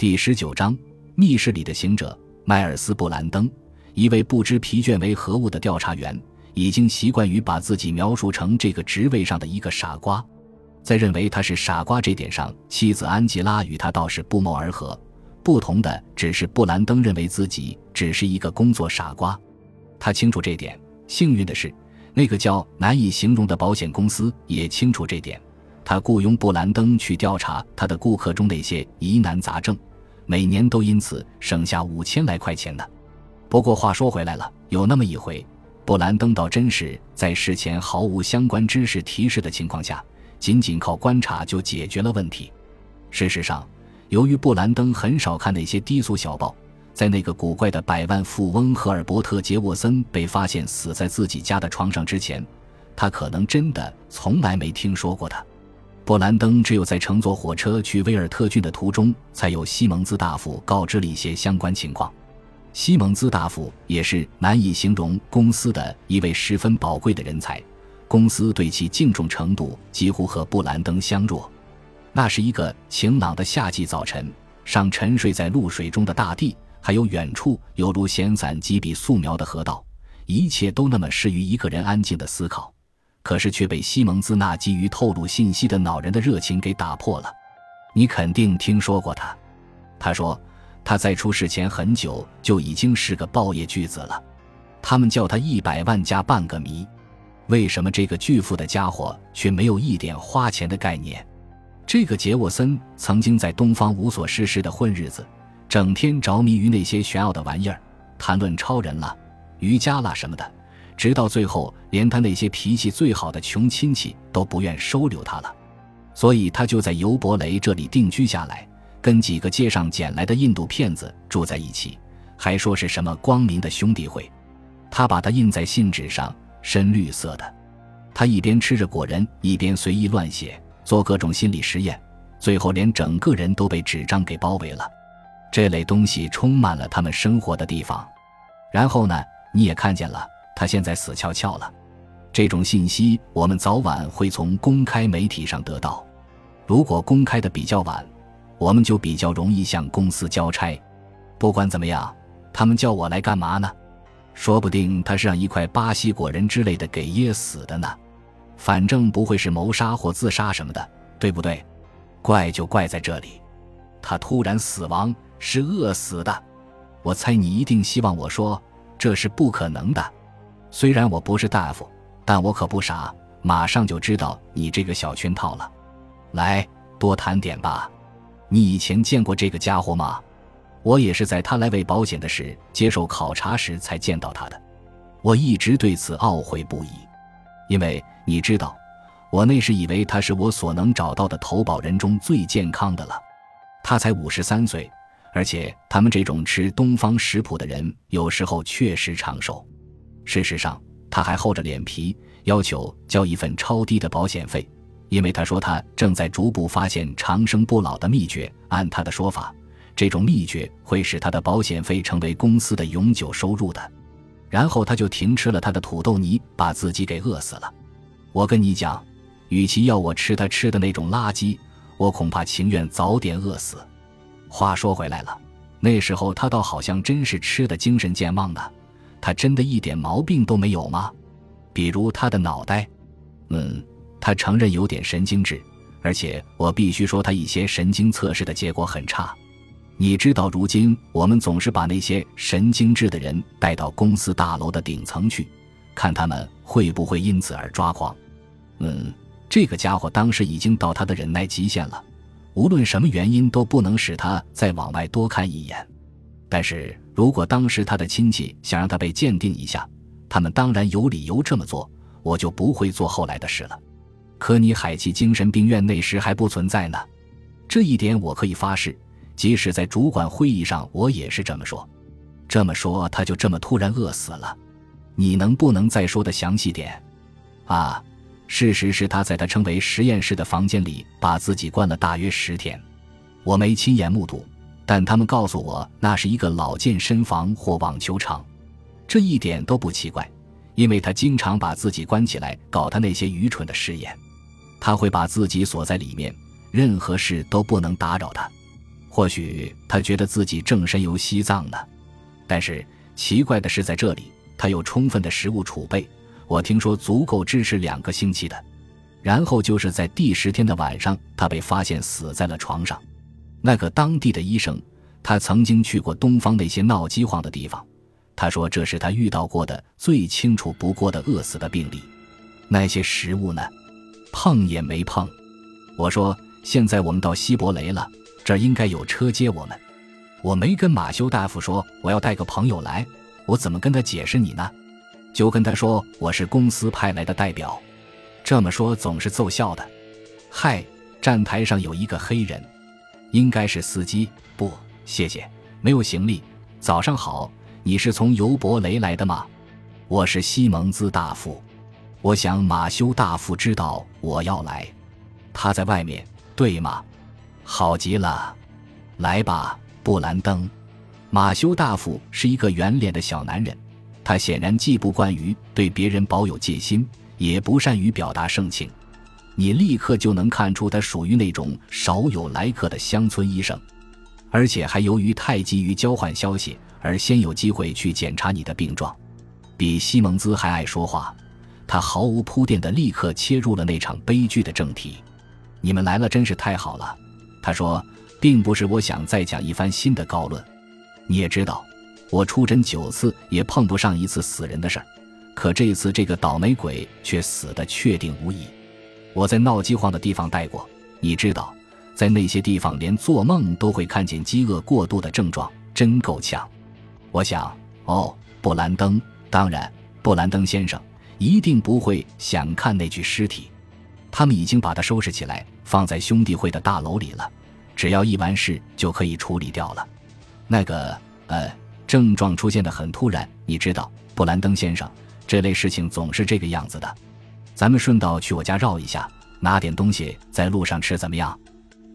第十九章，密室里的行者迈尔斯·布兰登，一位不知疲倦为何物的调查员，已经习惯于把自己描述成这个职位上的一个傻瓜。在认为他是傻瓜这点上，妻子安吉拉与他倒是不谋而合。不同的只是，布兰登认为自己只是一个工作傻瓜。他清楚这点。幸运的是，那个叫难以形容的保险公司也清楚这点。他雇佣布兰登去调查他的顾客中那些疑难杂症，每年都因此省下五千来块钱呢。不过话说回来了，有那么一回，布兰登倒真是在事前毫无相关知识提示的情况下。仅仅靠观察就解决了问题。事实上，由于布兰登很少看那些低俗小报，在那个古怪的百万富翁赫尔伯特·杰沃森被发现死在自己家的床上之前，他可能真的从来没听说过他。布兰登只有在乘坐火车去威尔特郡的途中，才有西蒙兹大夫告知了一些相关情况。西蒙兹大夫也是难以形容公司的一位十分宝贵的人才。公司对其敬重程度几乎和布兰登相若。那是一个晴朗的夏季早晨，上沉睡在露水中的大地，还有远处犹如闲散几笔素描的河道，一切都那么适于一个人安静的思考。可是却被西蒙兹那急于透露信息的恼人的热情给打破了。你肯定听说过他，他说他在出事前很久就已经是个报业巨子了，他们叫他一百万加半个谜。为什么这个巨富的家伙却没有一点花钱的概念？这个杰沃森曾经在东方无所事事的混日子，整天着迷于那些玄奥的玩意儿，谈论超人了、瑜伽啦什么的，直到最后连他那些脾气最好的穷亲戚都不愿收留他了。所以他就在尤伯雷这里定居下来，跟几个街上捡来的印度骗子住在一起，还说是什么光明的兄弟会。他把它印在信纸上。深绿色的，他一边吃着果仁，一边随意乱写，做各种心理实验，最后连整个人都被纸张给包围了。这类东西充满了他们生活的地方。然后呢，你也看见了，他现在死翘翘了。这种信息我们早晚会从公开媒体上得到。如果公开的比较晚，我们就比较容易向公司交差。不管怎么样，他们叫我来干嘛呢？说不定他是让一块巴西果仁之类的给噎死的呢，反正不会是谋杀或自杀什么的，对不对？怪就怪在这里，他突然死亡是饿死的。我猜你一定希望我说这是不可能的。虽然我不是大夫，但我可不傻，马上就知道你这个小圈套了。来，多谈点吧。你以前见过这个家伙吗？我也是在他来为保险的事接受考察时才见到他的，我一直对此懊悔不已，因为你知道，我那时以为他是我所能找到的投保人中最健康的了。他才五十三岁，而且他们这种吃东方食谱的人有时候确实长寿。事实上，他还厚着脸皮要求交一份超低的保险费，因为他说他正在逐步发现长生不老的秘诀。按他的说法。这种秘诀会使他的保险费成为公司的永久收入的，然后他就停吃了他的土豆泥，把自己给饿死了。我跟你讲，与其要我吃他吃的那种垃圾，我恐怕情愿早点饿死。话说回来了，那时候他倒好像真是吃的精神健忘呢。他真的一点毛病都没有吗？比如他的脑袋？嗯，他承认有点神经质，而且我必须说他一些神经测试的结果很差。你知道，如今我们总是把那些神经质的人带到公司大楼的顶层去，看他们会不会因此而抓狂。嗯，这个家伙当时已经到他的忍耐极限了，无论什么原因都不能使他再往外多看一眼。但是如果当时他的亲戚想让他被鉴定一下，他们当然有理由这么做，我就不会做后来的事了。科尼海奇精神病院那时还不存在呢，这一点我可以发誓。即使在主管会议上，我也是这么说。这么说，他就这么突然饿死了？你能不能再说的详细点？啊，事实是他在他称为实验室的房间里把自己关了大约十天。我没亲眼目睹，但他们告诉我那是一个老健身房或网球场。这一点都不奇怪，因为他经常把自己关起来搞他那些愚蠢的试验。他会把自己锁在里面，任何事都不能打扰他。或许他觉得自己正身游西藏呢。但是奇怪的是，在这里他有充分的食物储备，我听说足够支持两个星期的。然后就是在第十天的晚上，他被发现死在了床上。那个当地的医生，他曾经去过东方那些闹饥荒的地方，他说这是他遇到过的最清楚不过的饿死的病例。那些食物呢，碰也没碰。我说现在我们到西伯雷了，这儿应该有车接我们。我没跟马修大夫说我要带个朋友来，我怎么跟他解释你呢？就跟他说我是公司派来的代表。这么说总是奏效的。嗨，站台上有一个黑人，应该是司机。不，谢谢，没有行李。早上好，你是从尤伯雷来的吗？我是西蒙兹大夫。我想马修大夫知道我要来，他在外面，对吗？好极了，来吧，布兰登。马修大夫是一个圆脸的小男人，他显然既不惯于对别人保有戒心。也不善于表达盛情，你立刻就能看出他属于那种少有来客的乡村医生，而且还由于太急于交换消息而先有机会去检查你的病状，比西蒙兹还爱说话。他毫无铺垫地立刻切入了那场悲剧的正题：“你们来了真是太好了。”他说：“并不是我想再讲一番新的高论，你也知道，我出诊九次也碰不上一次死人的事儿。”可这次这个倒霉鬼却死的确定无疑。我在闹饥荒的地方待过，你知道，在那些地方连做梦都会看见饥饿过度的症状，真够呛。我想，哦，布兰登，当然，布兰登先生一定不会想看那具尸体。他们已经把它收拾起来，放在兄弟会的大楼里了。只要一完事就可以处理掉了。那个，呃，症状出现的很突然，你知道，布兰登先生。这类事情总是这个样子的，咱们顺道去我家绕一下，拿点东西在路上吃，怎么样？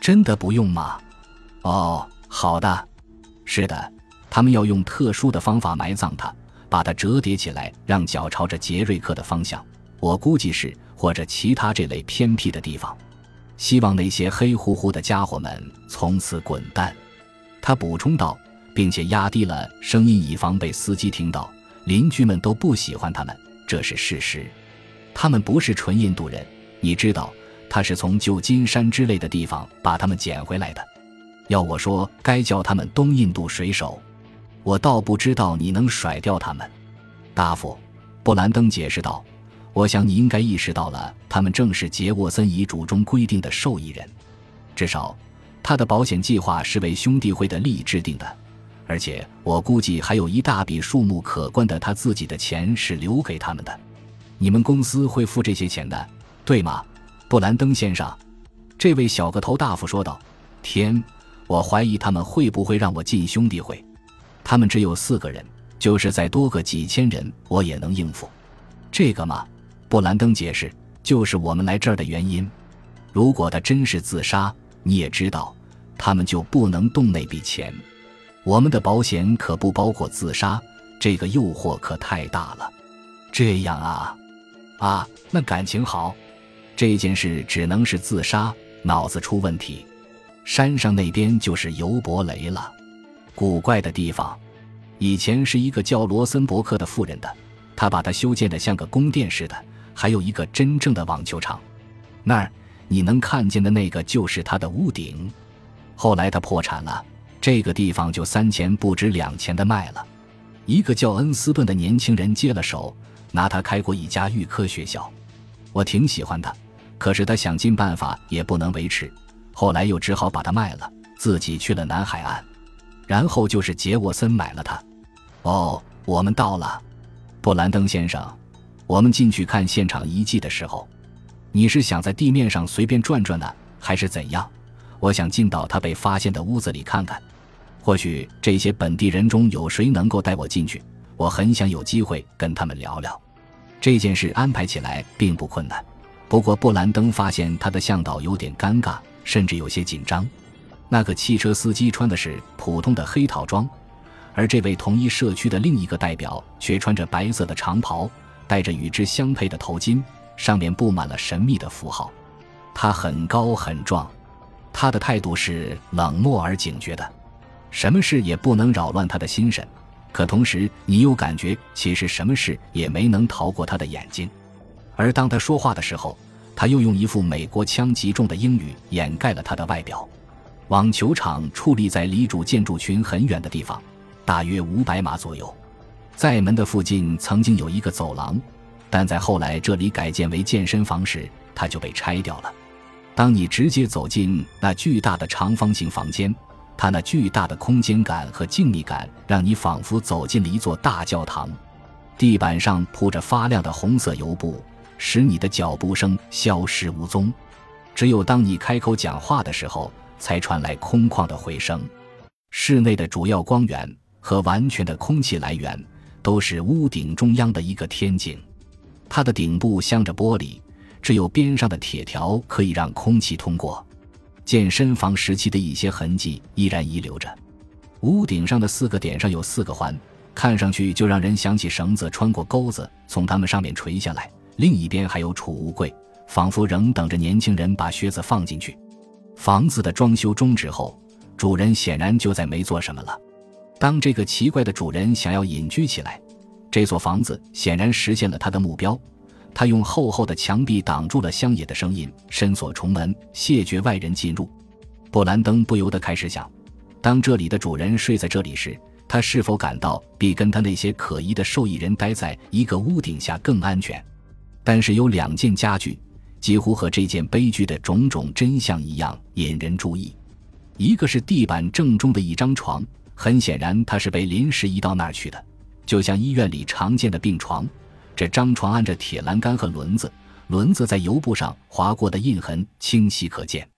真的不用吗？哦，好的。是的，他们要用特殊的方法埋葬他，把它折叠起来，让脚朝着杰瑞克的方向。我估计是或者其他这类偏僻的地方。希望那些黑乎乎的家伙们从此滚蛋。他补充道，并且压低了声音，以防被司机听到。邻居们都不喜欢他们，这是事实。他们不是纯印度人，你知道，他是从旧金山之类的地方把他们捡回来的。要我说，该叫他们东印度水手。我倒不知道你能甩掉他们，大夫。布兰登解释道：“我想你应该意识到了，他们正是杰沃森遗嘱中规定的受益人。至少，他的保险计划是为兄弟会的利益制定的。”而且我估计还有一大笔数目可观的他自己的钱是留给他们的，你们公司会付这些钱的，对吗，布兰登先生？这位小个头大夫说道。天，我怀疑他们会不会让我进兄弟会？他们只有四个人，就是再多个几千人，我也能应付。这个嘛，布兰登解释，就是我们来这儿的原因。如果他真是自杀，你也知道，他们就不能动那笔钱。我们的保险可不包括自杀，这个诱惑可太大了。这样啊，啊，那感情好，这件事只能是自杀，脑子出问题。山上那边就是尤伯雷了，古怪的地方，以前是一个叫罗森伯克的富人的，他把它修建的像个宫殿似的，还有一个真正的网球场。那儿你能看见的那个就是他的屋顶。后来他破产了。这个地方就三钱不值两钱的卖了，一个叫恩斯顿的年轻人接了手，拿他开过一家预科学校。我挺喜欢他，可是他想尽办法也不能维持，后来又只好把他卖了，自己去了南海岸。然后就是杰沃森买了他。哦，我们到了，布兰登先生。我们进去看现场遗迹的时候，你是想在地面上随便转转呢，还是怎样？我想进到他被发现的屋子里看看。或许这些本地人中有谁能够带我进去？我很想有机会跟他们聊聊。这件事安排起来并不困难，不过布兰登发现他的向导有点尴尬，甚至有些紧张。那个汽车司机穿的是普通的黑套装，而这位同一社区的另一个代表却穿着白色的长袍，戴着与之相配的头巾，上面布满了神秘的符号。他很高很壮。他的态度是冷漠而警觉的，什么事也不能扰乱他的心神。可同时，你又感觉其实什么事也没能逃过他的眼睛。而当他说话的时候，他又用一副美国腔极重的英语掩盖了他的外表。网球场矗立在离主建筑群很远的地方，大约五百码左右。在门的附近曾经有一个走廊，但在后来这里改建为健身房时，它就被拆掉了。当你直接走进那巨大的长方形房间，它那巨大的空间感和静谧感让你仿佛走进了一座大教堂。地板上铺着发亮的红色油布，使你的脚步声消失无踪。只有当你开口讲话的时候，才传来空旷的回声。室内的主要光源和完全的空气来源。都是屋顶中央的一个天井，它的顶部镶着玻璃，只有边上的铁条可以让空气通过。健身房时期的一些痕迹依然遗留着。屋顶上的四个点上有四个环，看上去就让人想起绳子穿过钩子从它们上面垂下来。另一边还有储物柜，仿佛仍等着年轻人把靴子放进去。房子的装修终止后，主人显然就再没做什么了。当这个奇怪的主人想要隐居起来，这所房子显然实现了他的目标。他用厚厚的墙壁挡住了乡野的声音，深锁重门，谢绝外人进入。布兰登不由得开始想：当这里的主人睡在这里时，他是否感到比跟他那些可疑的受益人待在一个屋顶下更安全？但是有两件家具几乎和这件悲剧的种种真相一样引人注意：一个是地板正中的一张床。很显然，他是被临时移到那儿去的，就像医院里常见的病床。这张床安着铁栏杆和轮子，轮子在油布上划过的印痕清晰可见。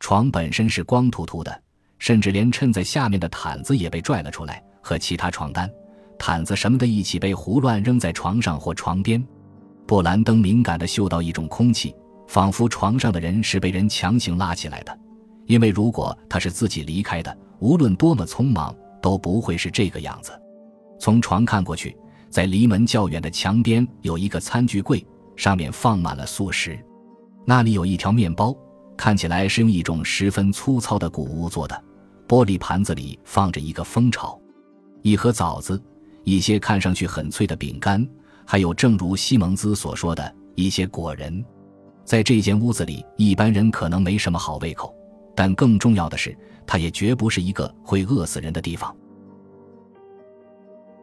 床本身是光秃秃的，甚至连衬在下面的毯子也被拽了出来，和其他床单、毯子什么的一起被胡乱扔在床上或床边。布兰登敏感地嗅到一种空气，仿佛床上的人是被人强行拉起来的，因为如果他是自己离开的，无论多么匆忙。都不会是这个样子。从床看过去，在离门较远的墙边有一个餐具柜，上面放满了素食。那里有一条面包，看起来是用一种十分粗糙的谷物做的。玻璃盘子里放着一个蜂巢，一盒枣子，一些看上去很脆的饼干，还有正如西蒙兹所说的一些果仁。在这间屋子里，一般人可能没什么好胃口。但更重要的是，它也绝不是一个会饿死人的地方。